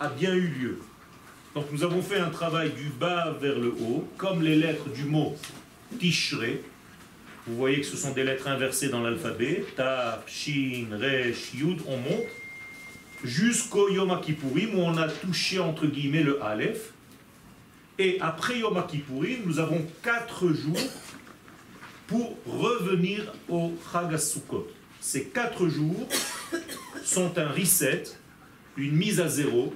a bien eu lieu. Donc nous avons fait un travail du bas vers le haut, comme les lettres du mot Tishré. Vous voyez que ce sont des lettres inversées dans l'alphabet. Taf, Shin, Resh, Yud, on monte jusqu'au Yom Kippourim où on a touché entre guillemets le Aleph. Et après Yom Kippourim, nous avons quatre jours pour revenir au Chagasukot. Ces quatre jours sont un reset, une mise à zéro,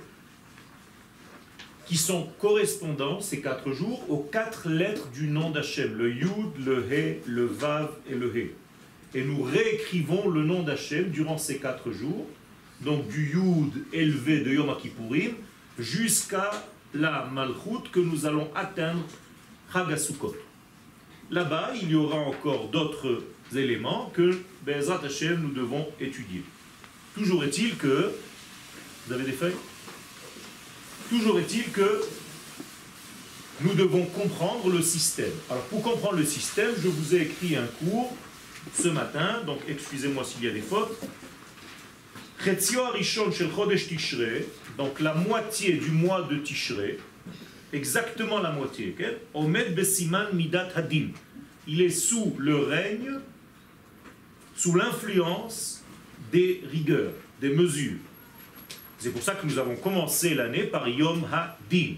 qui sont correspondants, ces quatre jours, aux quatre lettres du nom d'Hachem, le Yud, le He, le Vav et le He. Et nous réécrivons le nom d'Hachem durant ces quatre jours, donc du Yud élevé de Yom Kippourim jusqu'à la Malchut que nous allons atteindre Chagasukot. Là-bas, il y aura encore d'autres éléments que Bezrat Hashem nous devons étudier. Toujours est-il que, vous avez des feuilles? Toujours est-il que nous devons comprendre le système. Alors pour comprendre le système, je vous ai écrit un cours ce matin, donc excusez-moi s'il y a des fautes. Donc la moitié du mois de exactement la moitié, Omed Besiman Midat Hadin. Il est sous le règne, sous l'influence des rigueurs, des mesures. C'est pour ça que nous avons commencé l'année par Yom HaDin,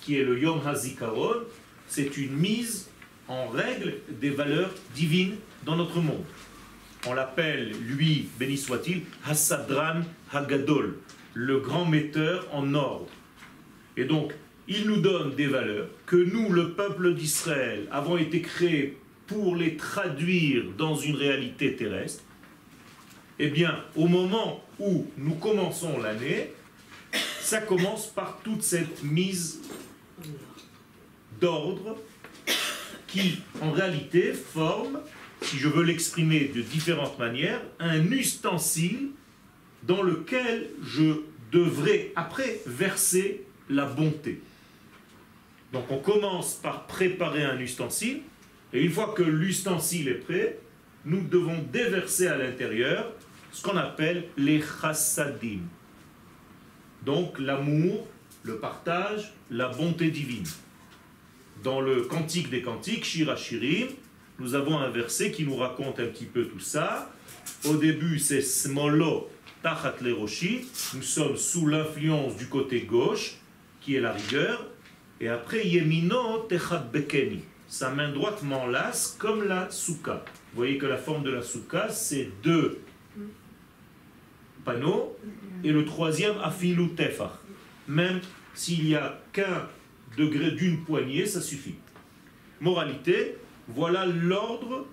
qui est le Yom HaZikaron. C'est une mise en règle des valeurs divines dans notre monde. On l'appelle, lui, béni soit-il, Hassadran Hagadol, le grand metteur en ordre. Et donc, il nous donne des valeurs que nous, le peuple d'Israël, avons été créés pour les traduire dans une réalité terrestre. Eh bien, au moment où nous commençons l'année, ça commence par toute cette mise d'ordre qui, en réalité, forme, si je veux l'exprimer de différentes manières, un ustensile dans lequel je devrais après verser la bonté. Donc on commence par préparer un ustensile, et une fois que l'ustensile est prêt, nous devons déverser à l'intérieur ce qu'on appelle les chassadim. Donc l'amour, le partage, la bonté divine. Dans le Cantique des Cantiques, Shirachirim, nous avons un verset qui nous raconte un petit peu tout ça. Au début, c'est Smolo Tachat Leroshi. Nous sommes sous l'influence du côté gauche, qui est la rigueur. Et après, Yemino Techat Bekeni. Sa main droite m'enlace comme la souka. Vous voyez que la forme de la souka, c'est deux panneaux. Et le troisième, Afilu Tefach. Même s'il n'y a qu'un degré d'une poignée, ça suffit. Moralité, voilà l'ordre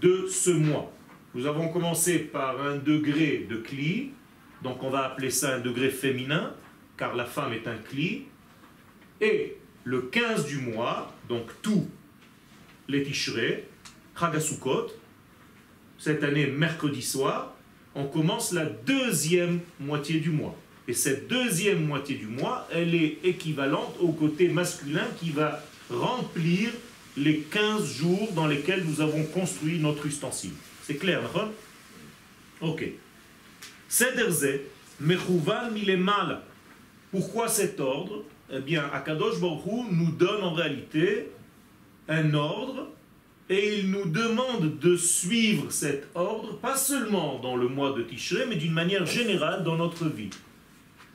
de ce mois. Nous avons commencé par un degré de cli, donc on va appeler ça un degré féminin, car la femme est un cli. Et le 15 du mois, donc tout les Tishrei, Chagasukot, cette année mercredi soir, on commence la deuxième moitié du mois. Et cette deuxième moitié du mois, elle est équivalente au côté masculin qui va remplir les 15 jours dans lesquels nous avons construit notre ustensile. C'est clair, d'accord Ok. Sederze, mechouvan mal. Pourquoi cet ordre? Eh bien, Akadosh Baruch nous donne en réalité un ordre et il nous demande de suivre cet ordre, pas seulement dans le mois de Tishrei, mais d'une manière générale dans notre vie.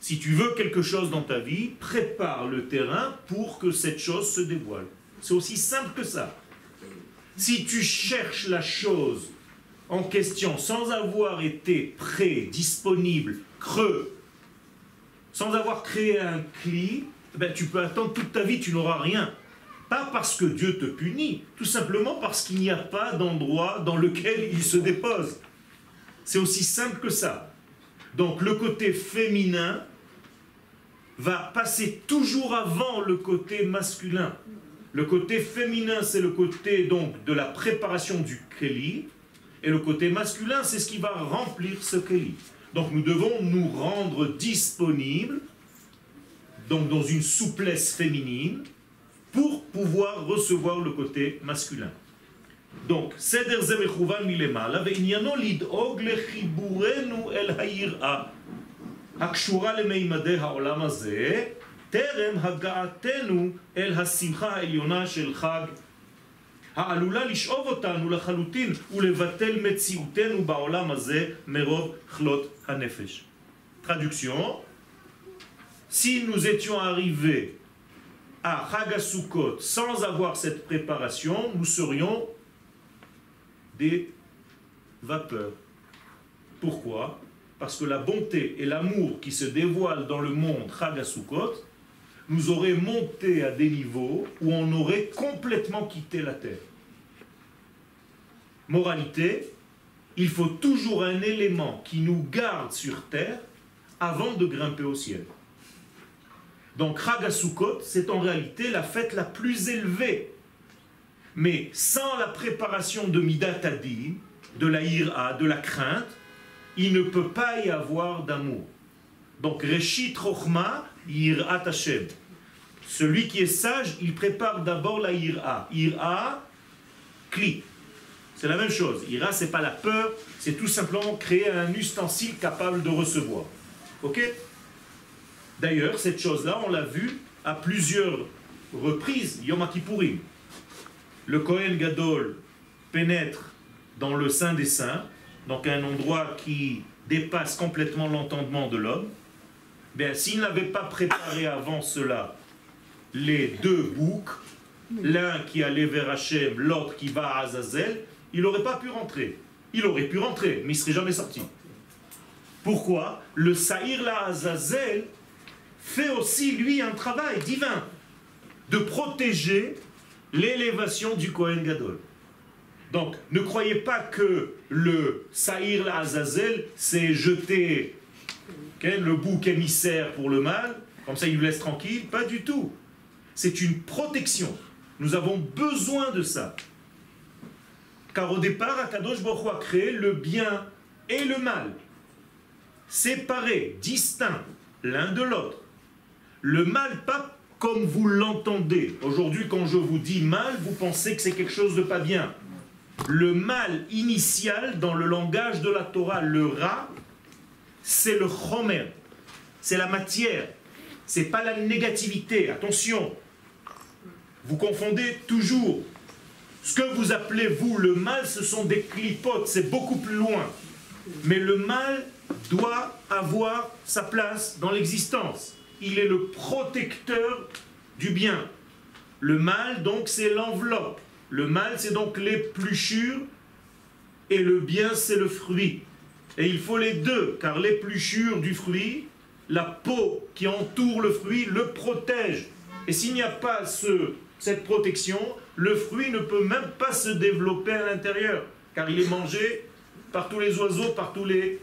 Si tu veux quelque chose dans ta vie, prépare le terrain pour que cette chose se dévoile. C'est aussi simple que ça. Si tu cherches la chose en question sans avoir été prêt, disponible, creux, sans avoir créé un cli, ben, tu peux attendre toute ta vie, tu n'auras rien. Pas parce que Dieu te punit, tout simplement parce qu'il n'y a pas d'endroit dans lequel il se dépose. C'est aussi simple que ça. Donc le côté féminin va passer toujours avant le côté masculin. Le côté féminin, c'est le côté donc de la préparation du Keli, et le côté masculin, c'est ce qui va remplir ce Keli. Donc nous devons nous rendre disponibles, donc dans une souplesse féminine, pour pouvoir recevoir le côté masculin. Donc, Seder Zemechouvan Milema, lid'og el הקשורה למימדי העולם הזה, טרם הגעתנו אל השמחה העליונה של חג העלולה לשאוב אותנו לחלוטין ולבטל מציאותנו בעולם הזה מרוב כלות הנפש. Traduction Si nous étions arrivés à Chag Sukkot sans avoir cette préparation, nous serions des vapeurs. Pourquoi? Parce que la bonté et l'amour qui se dévoilent dans le monde Chag Sukkot nous aurait monté à des niveaux où on aurait complètement quitté la terre. Moralité, il faut toujours un élément qui nous garde sur terre avant de grimper au ciel. Donc Ragasukot, c'est en réalité la fête la plus élevée. Mais sans la préparation de Midatadi, de la ira, de la crainte, il ne peut pas y avoir d'amour. Donc Reshit Rochma, Ira Hashem. Celui qui est sage, il prépare d'abord la ira. Ira, kli. C'est la même chose. Ira, c'est pas la peur, c'est tout simplement créer un ustensile capable de recevoir. Ok? D'ailleurs, cette chose-là, on l'a vu à plusieurs reprises, Yom Kippourim. Le Kohen Gadol pénètre dans le Saint des Saints, donc un endroit qui dépasse complètement l'entendement de l'homme. Bien, s'il n'avait pas préparé avant cela les deux boucs, l'un qui allait vers Hachem, l'autre qui va à Azazel, il n'aurait pas pu rentrer. Il aurait pu rentrer, mais il ne serait jamais sorti. Pourquoi? Le Saïr la Azazel fait aussi, lui, un travail divin de protéger l'élévation du Kohen Gadol. Donc, ne croyez pas que le Saïr Azazel s'est jeté le bouc émissaire pour le mal, comme ça il nous laisse tranquille. Pas du tout. C'est une protection. Nous avons besoin de ça. Car au départ, Akadosh Baruch a créé le bien et le mal, séparés, distincts l'un de l'autre. Le mal, pas comme vous l'entendez. Aujourd'hui, quand je vous dis mal, vous pensez que c'est quelque chose de pas bien. Le mal initial dans le langage de la Torah, le ra, c'est le chomer, c'est la matière, c'est pas la négativité. Attention, vous confondez toujours. Ce que vous appelez, vous, le mal, ce sont des clipotes, c'est beaucoup plus loin. Mais le mal doit avoir sa place dans l'existence. Il est le protecteur du bien. Le mal, donc, c'est l'enveloppe. Le mal, c'est donc l'épluchure. Et le bien, c'est le fruit. Et il faut les deux, car l'épluchure du fruit, la peau qui entoure le fruit, le protège. Et s'il n'y a pas ce cette protection, le fruit ne peut même pas se développer à l'intérieur, car il est mangé par tous les oiseaux, par tous les...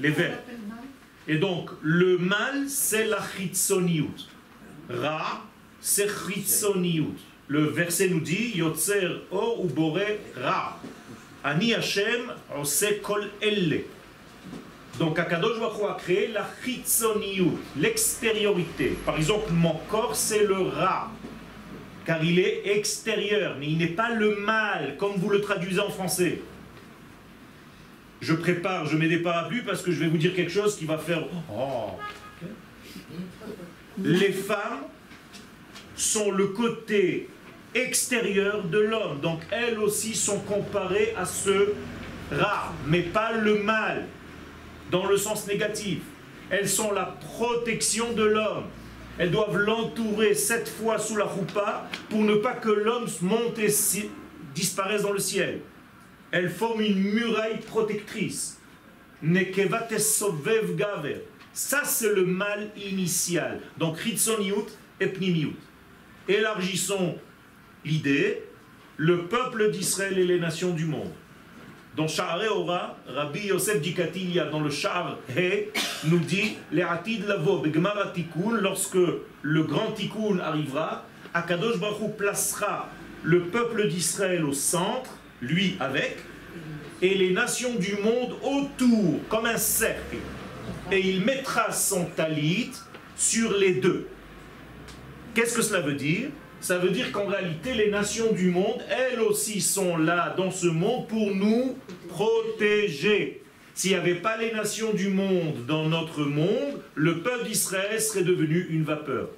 Les vers. Et donc, le mal, c'est la chitsoniut. Ra, c'est chitsoniut. Le verset nous dit, Yotzer o ou ra. Ani Hashem, ose kol elle. Donc Akadosh Baruch a créé la chitzoniut, l'extériorité. Par exemple, mon corps c'est le rat, car il est extérieur, mais il n'est pas le mal, comme vous le traduisez en français. Je prépare, je mets des parapluies parce que je vais vous dire quelque chose qui va faire... Oh. Les femmes sont le côté extérieur de l'homme, donc elles aussi sont comparées à ce rat, mais pas le mal dans le sens négatif. Elles sont la protection de l'homme. Elles doivent l'entourer sept fois sous la roupa pour ne pas que l'homme monte et disparaisse dans le ciel. Elles forment une muraille protectrice. gaver. Ça, c'est le mal initial. Donc, Ritsoniut et Pnimiut. Élargissons l'idée, le peuple d'Israël et les nations du monde. Dans Sha'are Ora, Rabbi Yosef Dikatilia, dans le Sha'ar He, nous dit lavo lorsque le grand tikkun arrivera, Akadosh Baruch placera le peuple d'Israël au centre, lui avec, et les nations du monde autour, comme un cercle. Et il mettra son talit sur les deux. Qu'est-ce que cela veut dire? Ça veut dire qu'en réalité, les nations du monde, elles aussi sont là dans ce monde pour nous protéger. S'il n'y avait pas les nations du monde dans notre monde, le peuple d'Israël serait devenu une vapeur.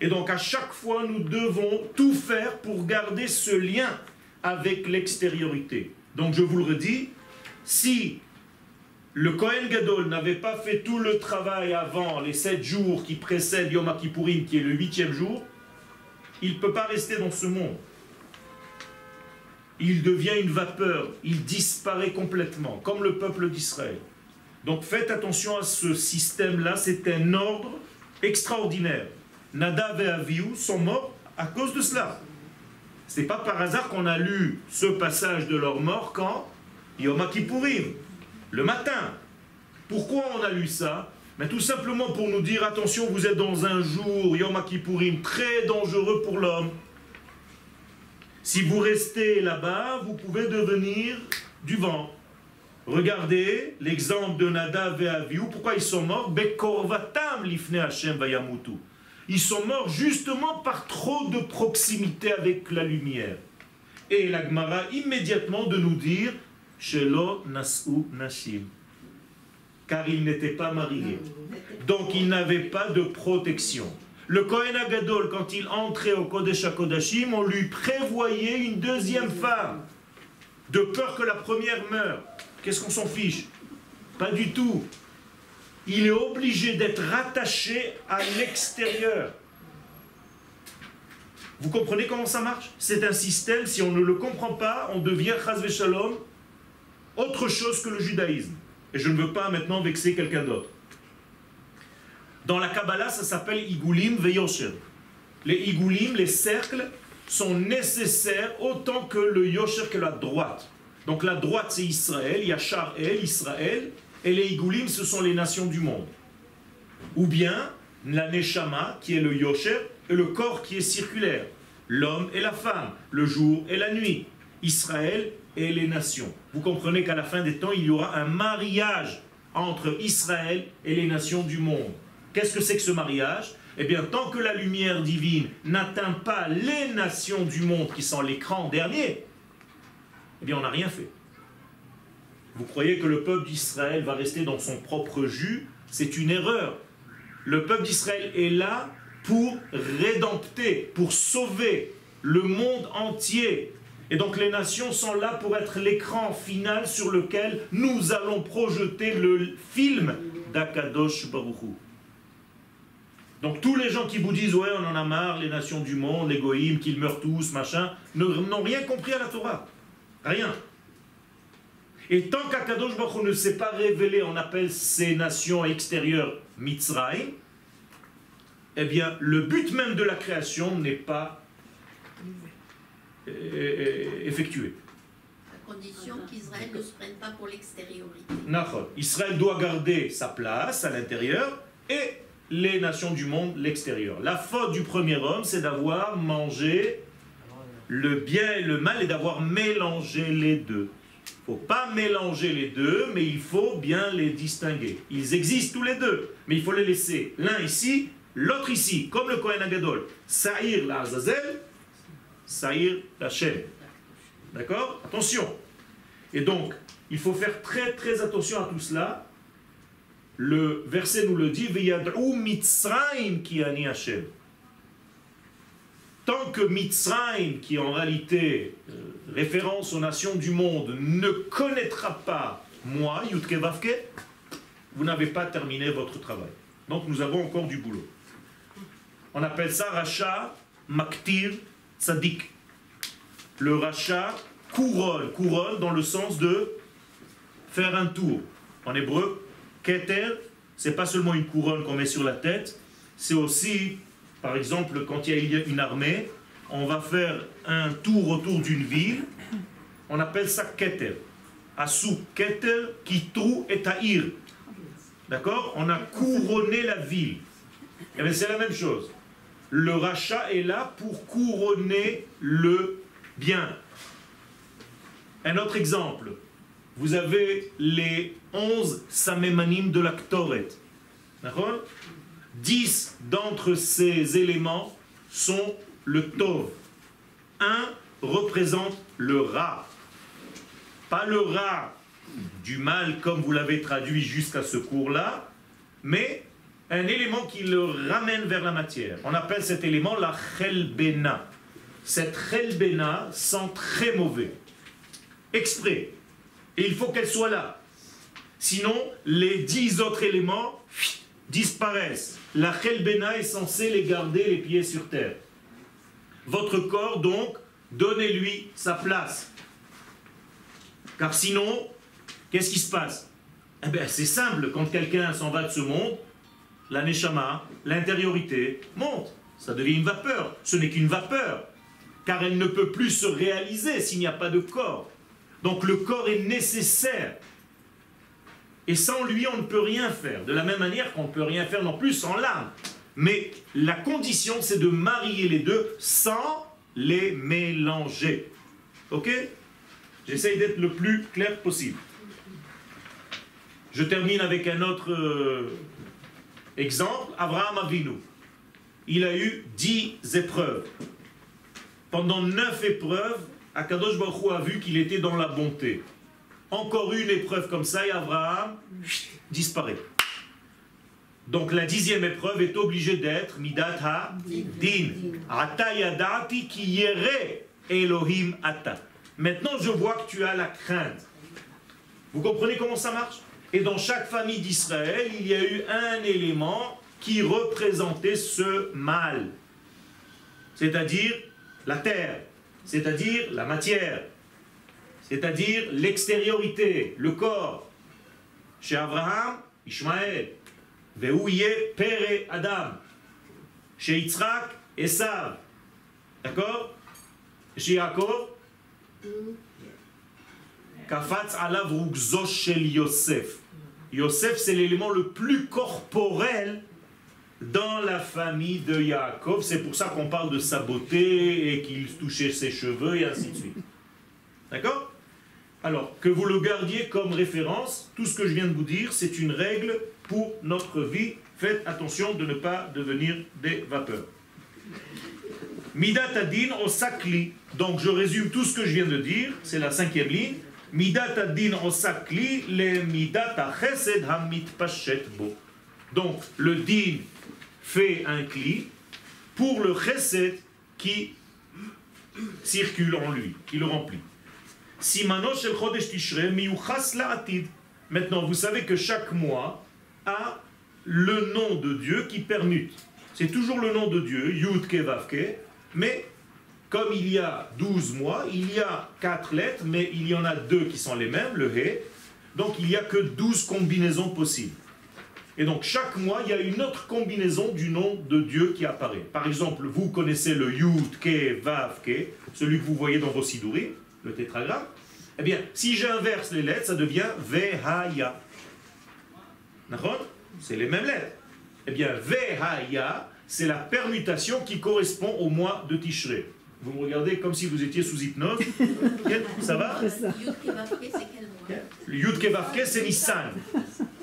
Et donc à chaque fois, nous devons tout faire pour garder ce lien avec l'extériorité. Donc je vous le redis, si le Kohen Gadol n'avait pas fait tout le travail avant les sept jours qui précèdent Yom Kippourim, qui est le huitième jour, il ne peut pas rester dans ce monde. Il devient une vapeur, il disparaît complètement, comme le peuple d'Israël. Donc faites attention à ce système-là, c'est un ordre extraordinaire. Nadav et Avihu sont morts à cause de cela. Ce n'est pas par hasard qu'on a lu ce passage de leur mort quand Yom Kippourim, le matin. Pourquoi on a lu ça? Mais tout simplement pour nous dire, attention, vous êtes dans un jour, Yom Kippourim, très dangereux pour l'homme. Si vous restez là-bas, vous pouvez devenir du vent. Regardez l'exemple de Nadav et. Pourquoi ils sont morts? Ils sont morts justement par trop de proximité avec la lumière. Et l'Agmara immédiatement de nous dire Shelo Nasu Nashim car il n'était pas marié. Donc il n'avait pas de protection. Le Kohen Agadol, quand il entrait au Kodesh HaKodashim, on lui prévoyait une deuxième femme, de peur que la première meure. Qu'est-ce qu'on s'en fiche? Pas du tout. Il est obligé d'être rattaché à l'extérieur. Vous comprenez comment ça marche? C'est un système, si on ne le comprend pas, on devient, chazve autre chose que le judaïsme. Et je ne veux pas maintenant vexer quelqu'un d'autre. Dans la Kabbalah, ça s'appelle Igulim Veyosher. Les Igulim, les cercles, sont nécessaires autant que le Yosher que la droite. Donc la droite, c'est Israël, il y a El, Israël, et les Igulim, ce sont les nations du monde. Ou bien la Neshama, qui est le Yosher, et le corps qui est circulaire. L'homme et la femme, le jour et la nuit. Israël et les nations. Vous comprenez qu'à la fin des temps, il y aura un mariage entre Israël et les nations du monde. Qu'est-ce que c'est que ce mariage? Eh bien, tant que la lumière divine n'atteint pas les nations du monde qui sont l'écran dernier, eh bien, on n'a rien fait. Vous croyez que le peuple d'Israël va rester dans son propre jus? C'est une erreur. Le peuple d'Israël est là pour rédempter, pour sauver le monde entier et donc les nations sont là pour être l'écran final sur lequel nous allons projeter le film d'Akadosh Baruchou. Donc tous les gens qui vous disent ouais on en a marre, les nations du monde, les goïms, qu'ils meurent tous, machin, n'ont rien compris à la Torah. Rien. Et tant qu'Akadosh Baruch ne s'est pas révélé, on appelle ces nations extérieures Mitzrayim, eh bien le but même de la création n'est pas effectué. À condition qu'Israël ne se prenne pas pour l'extériorité. Israël doit garder sa place à l'intérieur et les nations du monde l'extérieur. La faute du premier homme, c'est d'avoir mangé le bien et le mal et d'avoir mélangé les deux. Faut pas mélanger les deux, mais il faut bien les distinguer. Ils existent tous les deux, mais il faut les laisser l'un ici, l'autre ici, comme le Kohen Agadol. Saïr la Azazel, Saïr Hachem. D'accord? Attention. Et donc, il faut faire très très attention à tout cela. Le verset nous le dit Veyad'u Mitzrayim ki ani Hashem. Tant que Mitzrayim, qui en réalité euh, référence aux nations du monde, ne connaîtra pas moi, Yutke Vavke, vous n'avez pas terminé votre travail. Donc nous avons encore du boulot. On appelle ça Racha Maktir Tzadik. Le rachat couronne, couronne dans le sens de faire un tour. En hébreu, keter, c'est pas seulement une couronne qu'on met sur la tête, c'est aussi, par exemple, quand il y a une armée, on va faire un tour autour d'une ville, on appelle ça keter. Asu keter, kitru et ta'ir. D'accord? On a couronné la ville. Eh c'est la même chose le rachat est là pour couronner le bien. Un autre exemple, vous avez les 11 samémanim de la Ktoret. D'accord? 10 d'entre ces éléments sont le tov. Un représente le rat. Pas le rat du mal comme vous l'avez traduit jusqu'à ce cours-là, mais un élément qui le ramène vers la matière. On appelle cet élément la chelbena. Cette chelbena sent très mauvais. Exprès. Et il faut qu'elle soit là. Sinon, les dix autres éléments disparaissent. La chelbena est censée les garder les pieds sur terre. Votre corps, donc, donnez-lui sa place. Car sinon, qu'est-ce qui se passe? Eh bien, C'est simple, quand quelqu'un s'en va de ce monde, la neshama, l'intériorité, monte. Ça devient une vapeur. Ce n'est qu'une vapeur, car elle ne peut plus se réaliser s'il n'y a pas de corps. Donc le corps est nécessaire. Et sans lui, on ne peut rien faire. De la même manière qu'on ne peut rien faire non plus sans l'âme. Mais la condition, c'est de marier les deux sans les mélanger. Ok? J'essaye d'être le plus clair possible. Je termine avec un autre euh, exemple. Abraham Avinu. Il a eu dix épreuves. Pendant neuf épreuves, Akadosh Baruch a vu qu'il était dans la bonté. Encore une épreuve comme ça et Abraham disparaît. Donc la dixième épreuve est obligée d'être Midat Ha-Din. Ata yadati ki yere Elohim ata. Maintenant je vois que tu as la crainte. Vous comprenez comment ça marche? Et dans chaque famille d'Israël, il y a eu un élément qui représentait ce mal. C'est-à-dire la terre, c'est-à-dire la matière, c'est-à-dire l'extériorité, le corps. Chez Abraham, Ishmaël, Veouye Pere Adam. Chez Yitzhak, Esav. D'accord Chez Yaakov, Kafatz alav shel Yosef. Yosef, c'est l'élément le plus corporel dans la famille de Yaakov. C'est pour ça qu'on parle de sa beauté et qu'il touchait ses cheveux et ainsi de suite. D'accord? Alors, que vous le gardiez comme référence, tout ce que je viens de vous dire, c'est une règle pour notre vie. Faites attention de ne pas devenir des vapeurs. Midat adin osakli. Donc je résume tout ce que je viens de dire, c'est la cinquième ligne. Midat adin osakli le midat chesed hamit pachet bo. Donc le din fait un cli pour le chesed qui circule en lui, qui le remplit. Simano shel chodesh tishre miyuchas la'atid. Maintenant, vous savez que chaque mois le nom de Dieu qui permute. C'est toujours le nom de Dieu, Yud Kevavke, mais comme il y a 12 mois, il y a 4 lettres, mais il y en a deux qui sont les mêmes, le He. Donc il n'y a que 12 combinaisons possibles. Et donc chaque mois, il y a une autre combinaison du nom de Dieu qui apparaît. Par exemple, vous connaissez le Yud, Ke, celui que vous voyez dans vos sidouris, le tétragramme. Eh bien, si j'inverse les lettres, ça devient Vehaya. C'est les mêmes lettres. Eh bien, Vehaya, c'est la permutation qui correspond au mois de Tishré. Vous me regardez comme si vous étiez sous hypnose. Ça va Le Yud Kevavke, c'est Nissan.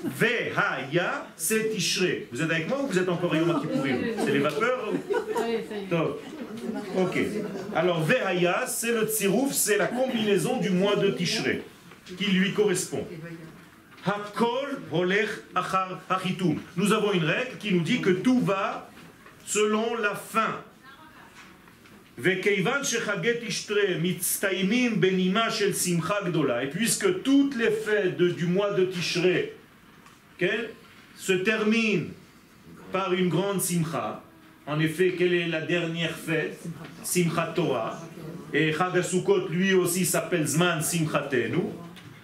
Vehaya, c'est Tishré. Vous êtes avec moi ou vous êtes encore Yom Kippourim C'est les vapeurs Top. Ok. Alors, Vehaya, c'est le Tsirouf, c'est la combinaison du mois de Tishré qui lui correspond. Achar. Nous avons une règle qui nous dit que tout va selon la fin. Et puisque toutes les fêtes du mois de Tishré se terminent par une grande simcha, en effet, quelle est la dernière fête? Simchat Torah. Et Chag lui aussi s'appelle Zman Simchatenu.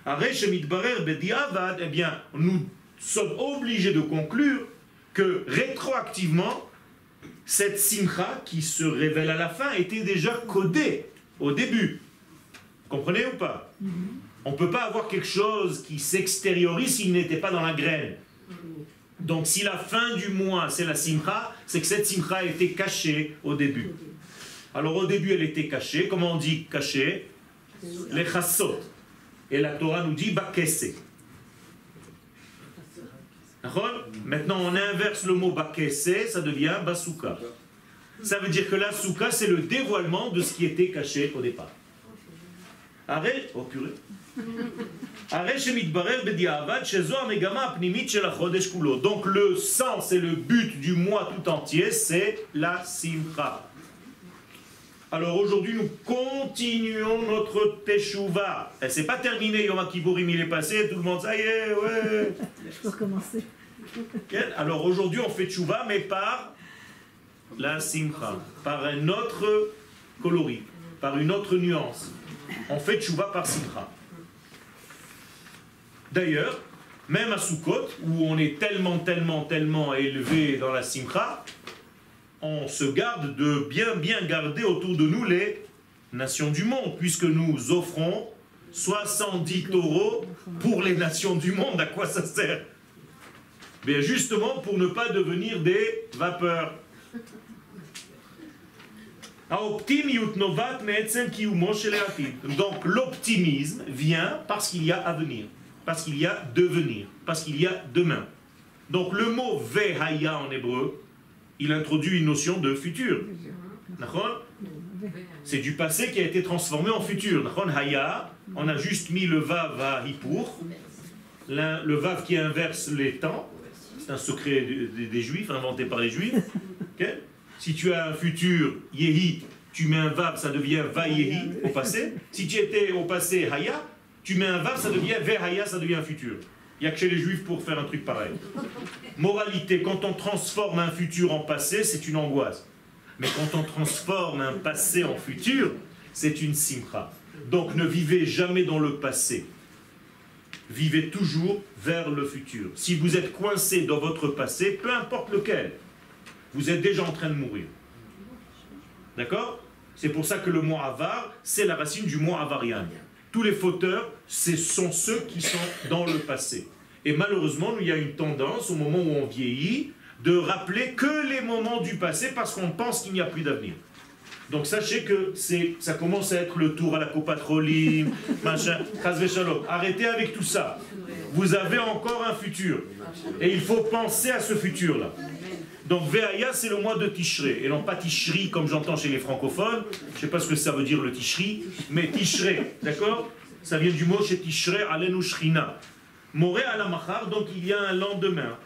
Eh bien, nous sommes obligés de conclure que rétroactivement, cette simcha qui se révèle à la fin était déjà codée au début. Comprenez ou pas? Mm-hmm. On ne peut pas avoir quelque chose qui s'extériorise s'il n'était pas dans la graine. Donc si la fin du mois c'est la simcha, c'est que cette simcha était cachée au début. Alors au début elle était cachée, comment on dit cachée? Les chassot. Et la Torah nous dit bakese. Maintenant, on inverse le mot bakese, ça devient basuka. Ça veut dire que la souka, c'est le dévoilement de ce qui était caché au départ. Donc le sens et le but du mois tout entier, c'est la simcha. Alors aujourd'hui, nous continuons notre teshuva. Et c'est pas terminé, Yom Kippourim, il est passé, tout le monde, ça y est, ouais. Je peux recommencer. Alors aujourd'hui, on fait teshuva, mais par la simcha, par un autre coloris, par une autre nuance. On fait teshuva par simcha. D'ailleurs, même à Sukkot, où on est tellement, tellement, tellement élevé dans la simcha, on se garde de bien, bien garder autour de nous les nations du monde, puisque nous offrons 70 taureaux pour les nations du monde. À quoi ça sert? Bien justement pour ne pas devenir des vapeurs. Donc l'optimisme vient parce qu'il y a avenir, parce qu'il y a devenir, parce qu'il y a demain. Donc le mot vehaya en hébreu, il introduit une notion de futur. C'est du passé qui a été transformé en futur. Haya, on a juste mis le vav à hipur, le vav qui inverse les temps. C'est un secret des, juifs, inventé par les juifs. Si tu as un futur yehi, tu mets un vav, ça devient va yehi au passé. Si tu étais au passé haya, tu mets un vav, ça devient ve haya, ça devient un futur. Il n'y a que chez les juifs pour faire un truc pareil. Moralité, quand on transforme un futur en passé, c'est une angoisse. Mais quand on transforme un passé en futur, c'est une simcha. Donc ne vivez jamais dans le passé. Vivez toujours vers le futur. Si vous êtes coincé dans votre passé, peu importe lequel, vous êtes déjà en train de mourir. D'accord? C'est pour ça que le mot avar, c'est la racine du mot avarian. Tous les fauteurs, ce sont ceux qui sont dans le passé. Et malheureusement, il y a une tendance, au moment où on vieillit, de rappeler que les moments du passé parce qu'on pense qu'il n'y a plus d'avenir. Donc sachez que ça commence à être le tour à la copatroline, machin, Arrêtez avec tout ça. Vous avez encore un futur. Et il faut penser à ce futur-là. Donc Veaya, c'est le mois de Tishré, et non pas Tishri comme j'entends chez les francophones. Je ne sais pas ce que ça veut dire le Tishri, mais Tishré, d'accord? Ça vient du mot chez Tishré, Alenu Shrina. Moré al donc il y a un lendemain.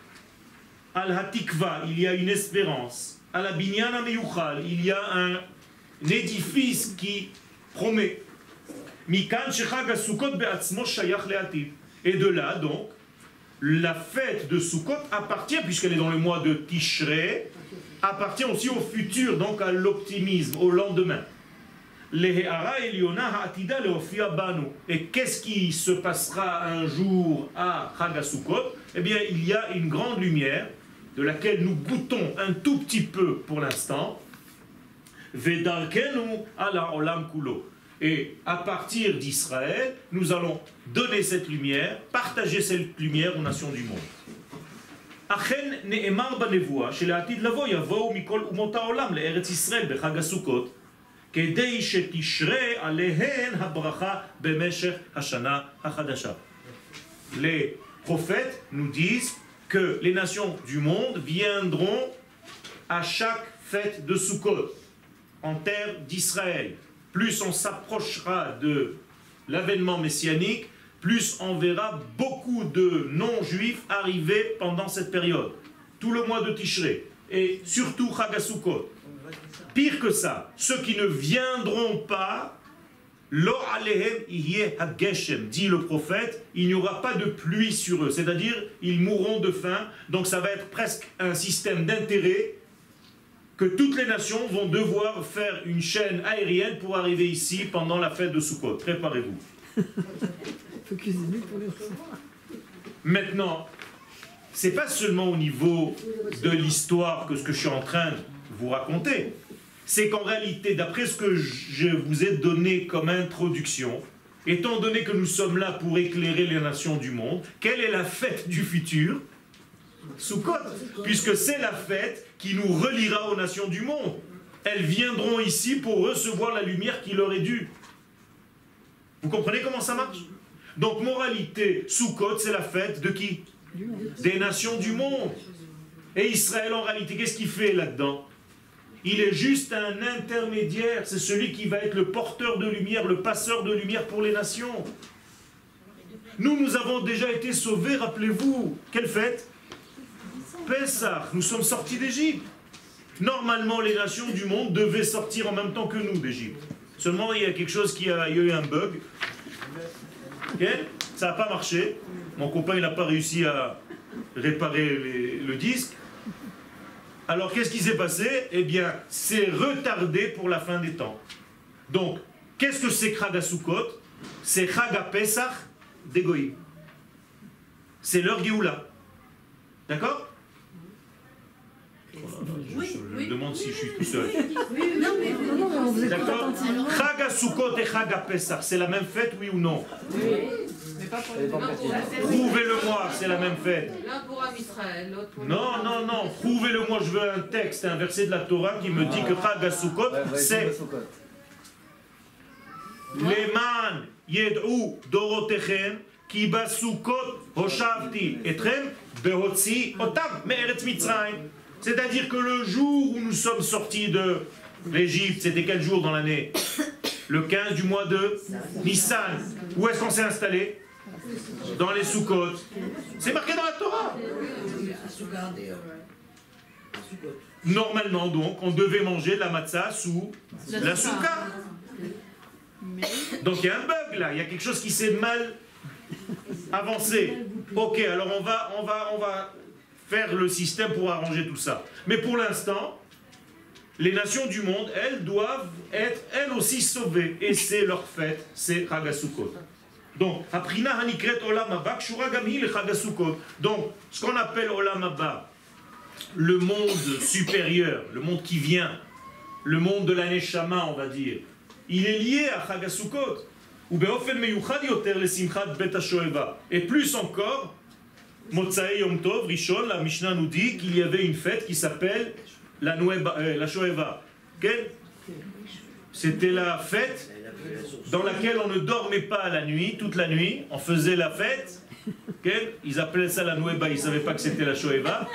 Al Hatikva, il y a une espérance. Al Abinyana Meyuchal, il y a un, édifice qui promet. Mikan Shechag Be'atzmo Shayach Le'ativ. Et de là, donc, la fête de Sukkot appartient, puisqu'elle est dans le mois de Tishré, appartient aussi au futur, donc à l'optimisme, au lendemain. Et qu'est-ce qui se passera un jour à Chagasukot Eh bien, il y a une grande lumière de laquelle nous goûtons un tout petit peu pour l'instant. Vedarkenu ala olam kulo. Et à partir d'Israël, nous allons donner cette lumière, partager cette lumière aux nations du monde. אכן נאמר בנבואה שלעתיד לבוא יבואו מכל אומות העולם לארץ ישראל בחג הסוכות כדי שתשרה עליהן הברכה במשך השנה החדשה. Les prophètes nous disent que les nations du monde viendront à chaque fête de Sukkot en terre d'Israël plus on s'approchera de l'avènement messianique, plus on verra beaucoup de non-juifs arriver pendant cette période. Tout le mois de Tishré, et surtout Chagasukot. Pire que ça, ceux qui ne viendront pas, dit le prophète, il n'y aura pas de pluie sur eux, c'est-à-dire ils mourront de faim, donc ça va être presque un système d'intérêt que toutes les nations vont devoir faire une chaîne aérienne pour arriver ici pendant la fête de Sukkot. Préparez-vous. Maintenant, c'est pas seulement au niveau de l'histoire que ce que je suis en train de vous raconter. C'est qu'en réalité, d'après ce que je vous ai donné comme introduction, étant donné que nous sommes là pour éclairer les nations du monde, quelle est la fête du futur? Sukkot, puisque c'est la fête qui nous reliera aux nations du monde. Elles viendront ici pour recevoir la lumière qui leur est due. Vous comprenez comment ça marche? Donc, moralité, Sukkot, c'est la fête de qui? Des nations du monde. Et Israël, en réalité, qu'est-ce qu'il fait là-dedans? Il est juste un intermédiaire. C'est celui qui va être le porteur de lumière, le passeur de lumière pour les nations. Nous, nous avons déjà été sauvés, rappelez-vous. Quelle fête? Pessah. Nous sommes sortis d'Égypte. Normalement, les nations du monde devaient sortir en même temps que nous d'Égypte. Seulement, il y a quelque chose qui a, il eu un bug. Ça n'a pas marché. Mon copain, n'a pas réussi à réparer le disque. Alors, qu'est-ce qui s'est passé? Eh bien, c'est retardé pour la fin des temps. Donc, qu'est-ce que c'est Kragasukot C'est Chaga Pesach d'Egoï. C'est leur Géoula. D'accord? Je, je demande si je suis tout seul. D'accord Chaga Sukkot et Chaga Pesach, c'est la même fête, oui ou non? Prouvez-le-moi, c'est la même fête. Non, non, non, prouvez-le-moi, je veux un texte, un verset de la Torah qui me dit que Chaga Sukkot, c'est Leman yed'u dorotechem ki basukot hoshavti etrem behotzi otam me'eretz mitzrayim. C'est-à-dire que le jour où nous sommes sortis de l'Égypte, c'était quel jour dans l'année? Le 15 du mois de Nissan. Où est-ce qu'on s'est installé? Dans les Soukot. C'est marqué dans la Torah. Normalement donc, on devait manger la matzah sous la souka. Donc il y a un bug là, il y a quelque chose qui s'est mal avancé. Ok, alors on va, on va, on va faire le système pour arranger tout ça. Mais pour l'instant, les nations du monde, elles doivent être elles aussi sauvées. Et c'est leur fête, c'est Chagasukot. Donc, Donc, ce qu'on appelle Olam le monde supérieur, le monde qui vient, le monde de l'année Shama, on va dire, il est lié à Chagasukot. Et plus encore, Motsae Yom Tov, Rishon, la Mishnah nous dit qu'il y avait une fête qui s'appelle la, euh, la Shoeva. C'était la fête dans laquelle on ne dormait pas la nuit, toute la nuit, on faisait la fête. Ils appelaient ça la Nueva, ils ne savaient pas que c'était la Shoeva.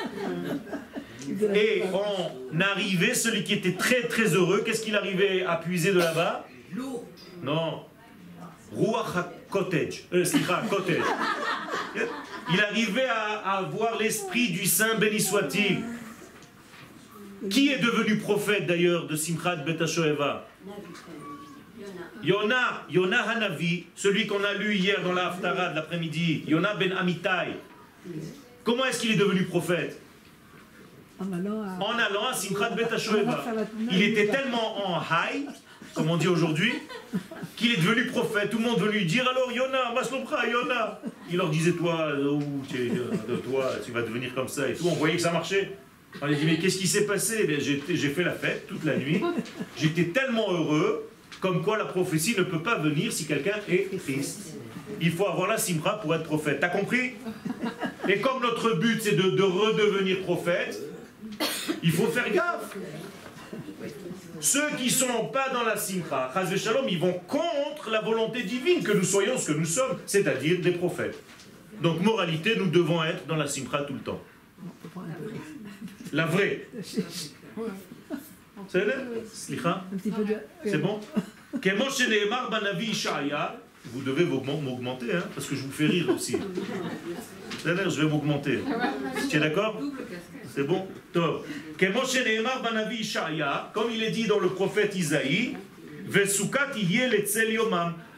Et on arrivait, celui qui était très très heureux, qu'est-ce qu'il arrivait à puiser de là-bas? Non. Ruach cottage. Euh, cottage. Il arrivait à, avoir l'esprit du Saint, béni soit-il. Qui est devenu prophète d'ailleurs de Simchat Betashoeva Yona, Yona Hanavi, celui qu'on a lu hier dans la Haftara de l'après-midi, Yona ben Amitai. Comment est-ce qu'il est devenu prophète? En allant à, Simchat Betashoeva. Il était tellement en high, comme on dit aujourd'hui, qu'il est devenu prophète. Tout le monde veut lui dire alors Yona, Maslopra, Yona. Il leur disait toi, euh, toi, tu vas devenir comme ça et tout. On voyait que ça marchait. On lui dit mais qu'est-ce qui s'est passé? Eh J'ai fait la fête toute la nuit. J'étais tellement heureux, comme quoi la prophétie ne peut pas venir si quelqu'un est triste. Il faut avoir la simra pour être prophète. T'as compris? Et comme notre but c'est de, de redevenir prophète, il faut faire gaffe. Ceux qui ne sont pas dans la Shalom, ils vont contre la volonté divine que nous soyons ce que nous sommes, c'est-à-dire des prophètes. Donc, moralité, nous devons être dans la simcha tout le temps. La vraie. C'est bon? vous devez m'augmenter, hein, parce que je vous fais rire aussi. Je vais m'augmenter. Tu es d'accord? C'est bon? Top. Comme il est dit dans le prophète Isaïe,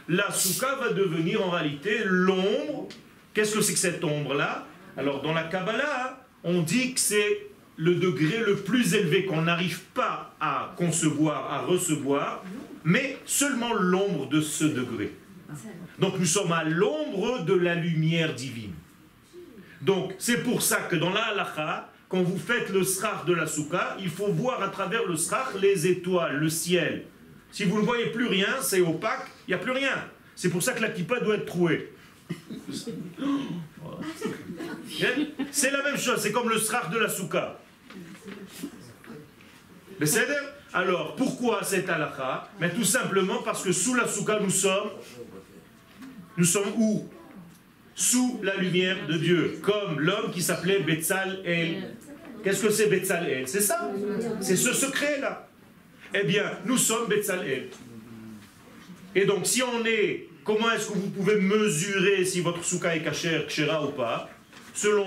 la souka va devenir en réalité l'ombre. Qu'est-ce que c'est que cette ombre-là? Alors dans la Kabbalah, on dit que c'est le degré le plus élevé qu'on n'arrive pas à concevoir, à recevoir, mais seulement l'ombre de ce degré. Donc nous sommes à l'ombre de la lumière divine. Donc c'est pour ça que dans la halakha, quand vous faites le srach de la souka, il faut voir à travers le srach les étoiles, le ciel. Si vous ne voyez plus rien, c'est opaque, il n'y a plus rien. C'est pour ça que la kippa doit être trouée. C'est la même chose, c'est comme le srach de la souka. Mais c'est alors, pourquoi cette halakha? Mais tout simplement parce que sous la souka, nous sommes nous sommes où? Sous la lumière de Dieu, comme l'homme qui s'appelait Betzal El. Qu'est-ce que c'est Betzalel C'est ça? C'est ce secret-là. Eh bien, nous sommes Betzalel. Et donc, si on est, comment est-ce que vous pouvez mesurer si votre souka est cachère, kshera ou pas? Selon